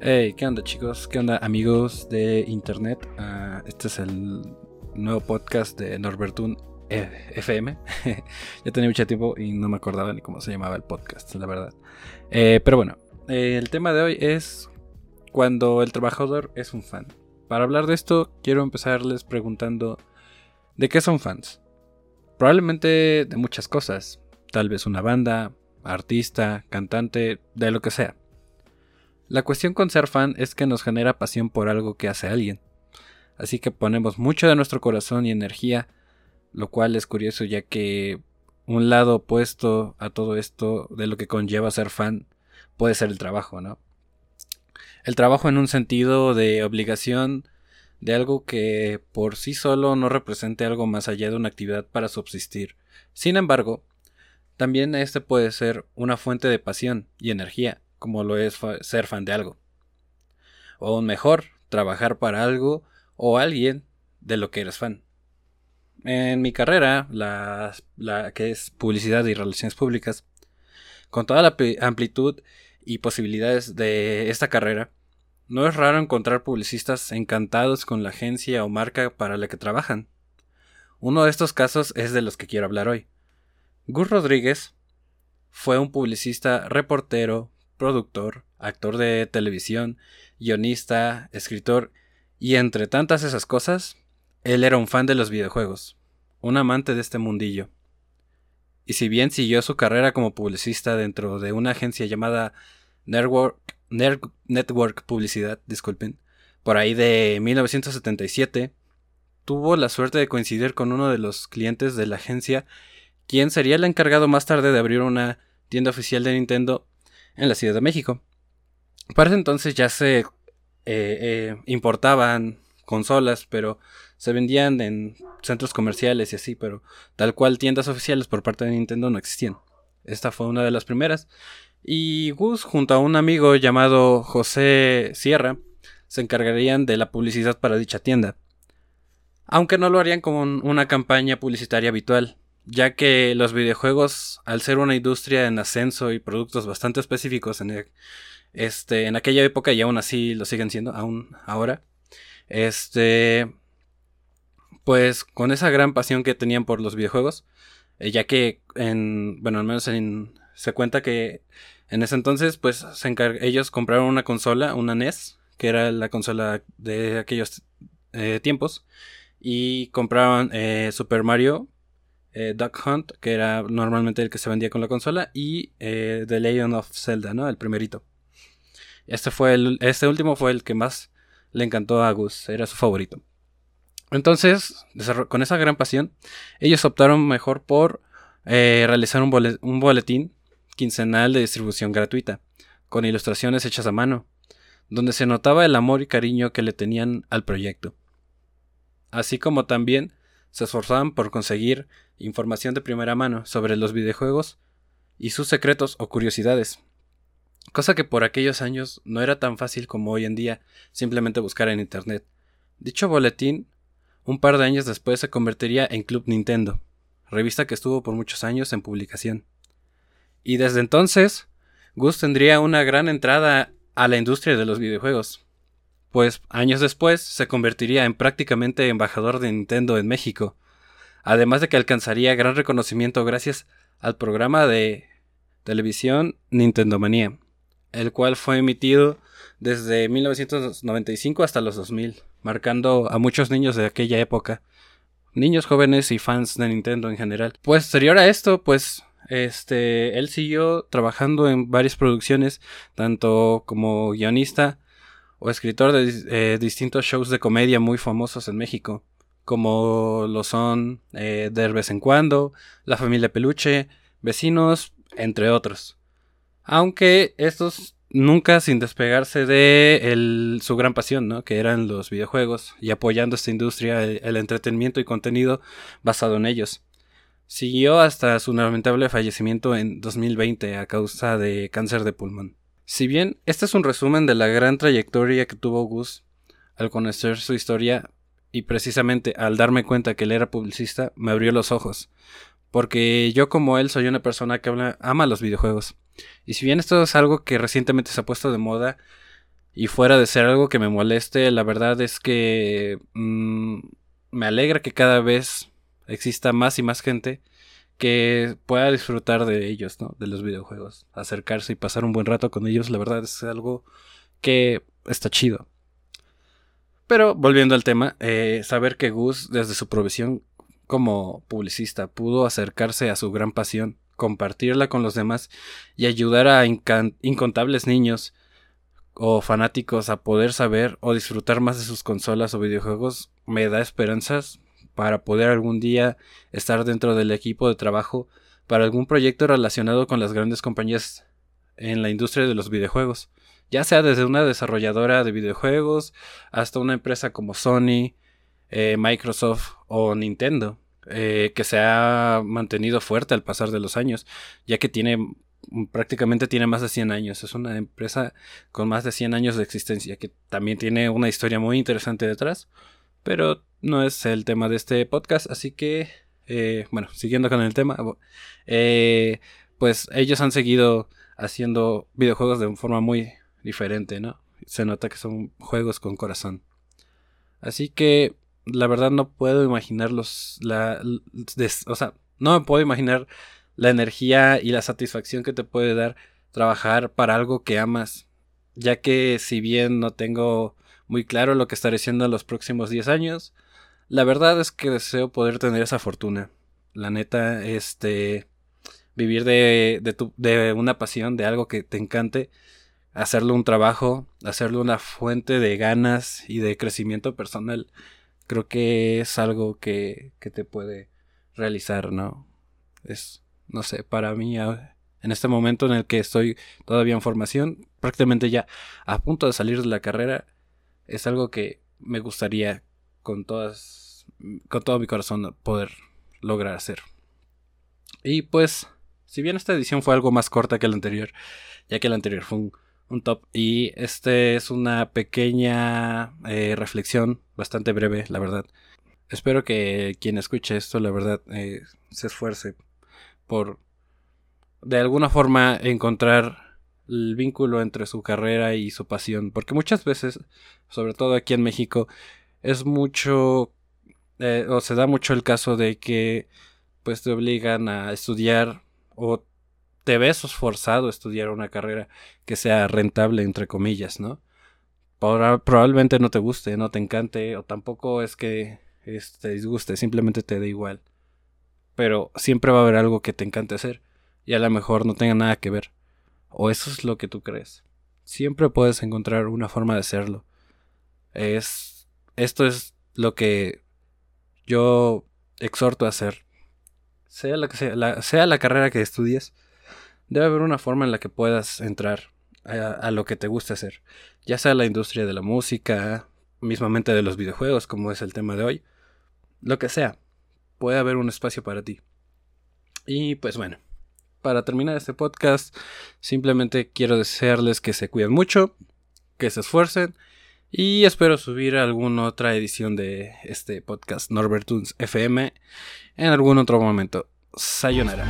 Hey, ¿qué onda chicos? ¿Qué onda amigos de internet? Ah, este es el nuevo podcast de Norbertun FM. ya tenía mucho tiempo y no me acordaba ni cómo se llamaba el podcast, la verdad. Eh, pero bueno, eh, el tema de hoy es cuando el trabajador es un fan. Para hablar de esto, quiero empezarles preguntando ¿de qué son fans? Probablemente de muchas cosas. Tal vez una banda, artista, cantante, de lo que sea. La cuestión con ser fan es que nos genera pasión por algo que hace alguien. Así que ponemos mucho de nuestro corazón y energía, lo cual es curioso ya que un lado opuesto a todo esto de lo que conlleva ser fan puede ser el trabajo, ¿no? El trabajo en un sentido de obligación de algo que por sí solo no represente algo más allá de una actividad para subsistir. Sin embargo, también este puede ser una fuente de pasión y energía, como lo es ser fan de algo. O aún mejor, trabajar para algo o alguien de lo que eres fan. En mi carrera, la, que es publicidad y relaciones públicas, con toda la amplitud y posibilidades de esta carrera, no es raro encontrar publicistas encantados con la agencia o marca para la que trabajan. Uno de estos casos es de los que quiero hablar hoy. Gus Rodríguez fue un publicista, reportero, productor, actor de televisión, guionista, escritor y entre tantas esas cosas, él era un fan de los videojuegos, un amante de este mundillo. Y si bien siguió su carrera como publicista dentro de una agencia llamada Network, Network Publicidad, disculpen, por ahí de 1977, tuvo la suerte de coincidir con uno de los clientes de la agencia, quien sería el encargado más tarde de abrir una tienda oficial de Nintendo en la Ciudad de México. Para ese entonces ya se eh, eh, importaban consolas, pero se vendían en centros comerciales y así, pero tal cual tiendas oficiales por parte de Nintendo no existían. Esta fue una de las primeras. Y Gus, junto a un amigo llamado José Sierra, se encargarían de la publicidad para dicha tienda. Aunque no lo harían como una campaña publicitaria habitual, ya que los videojuegos, al ser una industria en ascenso y productos bastante específicos en, e, este, en aquella época y aún así lo siguen siendo, aún ahora, este, pues con esa gran pasión que tenían por los videojuegos, eh, ya que en, bueno, al menos en, se cuenta que en ese entonces, pues ellos compraron una consola, una NES, que era la consola de aquellos eh, tiempos, y compraron eh, Super Mario eh, Duck Hunt, que era normalmente el que se vendía con la consola, y eh, The Legend of Zelda, ¿no? El primerito. Este, fue el, este último fue el que más le encantó a Gus, era su favorito. Entonces, con esa gran pasión, ellos optaron mejor por eh, realizar un, un boletín quincenal de distribución gratuita, con ilustraciones hechas a mano, donde se notaba el amor y cariño que le tenían al proyecto. Así como también se esforzaban por conseguir información de primera mano sobre los videojuegos y sus secretos o curiosidades. Cosa que por aquellos años no era tan fácil como hoy en día simplemente buscar en Internet. Dicho boletín, un par de años después se convertiría en Club Nintendo, revista que estuvo por muchos años en publicación. Y desde entonces, Gus tendría una gran entrada a la industria de los videojuegos, pues años después se convertiría en prácticamente embajador de Nintendo en México, además de que alcanzaría gran reconocimiento gracias al programa de televisión Nintendo Manía, el cual fue emitido desde 1995 hasta los 2000, marcando a muchos niños de aquella época, niños jóvenes y fans de Nintendo en general. Posterior a esto, pues este, él siguió trabajando en varias producciones, tanto como guionista o escritor de eh, distintos shows de comedia muy famosos en México, como lo son eh, De vez en cuando, La familia Peluche, Vecinos, entre otros. Aunque estos nunca sin despegarse de su gran pasión, ¿no? que eran los videojuegos, y apoyando esta industria, el, entretenimiento y contenido basado en ellos. Siguió hasta su lamentable fallecimiento en 2020 a causa de cáncer de pulmón. Si bien este es un resumen de la gran trayectoria que tuvo Gus al conocer su historia y precisamente al darme cuenta que él era publicista, me abrió los ojos. Porque yo como él soy una persona que ama los videojuegos. Y si bien esto es algo que recientemente se ha puesto de moda y fuera de ser algo que me moleste, la verdad es que mm, me alegra que cada vez exista más y más gente que pueda disfrutar de ellos, ¿no? De los videojuegos. Acercarse y pasar un buen rato con ellos, la verdad es algo que está chido. Pero volviendo al tema, eh, saber que Gus desde su provisión como publicista pudo acercarse a su gran pasión, compartirla con los demás y ayudar a incontables niños o fanáticos a poder saber o disfrutar más de sus consolas o videojuegos me da esperanzas para poder algún día estar dentro del equipo de trabajo para algún proyecto relacionado con las grandes compañías en la industria de los videojuegos, ya sea desde una desarrolladora de videojuegos hasta una empresa como Sony, eh, Microsoft o Nintendo, eh, que se ha mantenido fuerte al pasar de los años, ya que tiene prácticamente tiene más de 100 años. Es una empresa con más de 100 años de existencia, que también tiene una historia muy interesante detrás, pero no es el tema de este podcast, así que, eh, bueno, siguiendo con el tema, pues ellos han seguido haciendo videojuegos de forma muy diferente, ¿no? Se nota que son juegos con corazón. Así que, la verdad no puedo imaginarlos, la, o sea, no me puedo imaginar la energía y la satisfacción que te puede dar trabajar para algo que amas, ya que si bien no tengo muy claro lo que estaré haciendo en los próximos 10 años, la verdad es que deseo poder tener esa fortuna. La neta, este, vivir de, de, tu, de una pasión, de algo que te encante, hacerlo un trabajo, hacerlo una fuente de ganas y de crecimiento personal, creo que es algo que, que te puede realizar, ¿no? Es, no sé, para mí en este momento en el que estoy todavía en formación, prácticamente ya a punto de salir de la carrera, es algo que me gustaría con todas con todo mi corazón poder lograr hacer. Y pues, si bien esta edición fue algo más corta que la anterior, ya que la anterior fue un, top y este es una pequeña eh, reflexión bastante breve, la verdad. Espero que quien escuche esto, la verdad, eh, se esfuerce por de alguna forma encontrar el vínculo entre su carrera y su pasión. Porque muchas veces, sobre todo aquí en México, es mucho eh, o se da mucho el caso de que pues te obligan a estudiar o te ves forzado a estudiar una carrera que sea rentable entre comillas, ¿no? probablemente no te guste, no te encante o tampoco es que te este, disguste, simplemente te da igual pero siempre va a haber algo que te encante hacer y a lo mejor no tenga nada que ver. O eso es lo que tú crees. Siempre puedes encontrar una forma de hacerlo. Es esto es lo que yo exhorto a hacer. Sea la, sea, la, sea la carrera que estudies, debe haber una forma en la que puedas entrar a, a, lo que te gusta hacer. Ya sea la industria de la música, mismamente de los videojuegos, como es el tema de hoy. Lo que sea puede haber un espacio para ti. Y pues bueno, para terminar este podcast, simplemente quiero desearles que se cuiden mucho, que se esfuercen y espero subir alguna otra edición de este podcast Norbertunes FM en algún otro momento. Sayonara.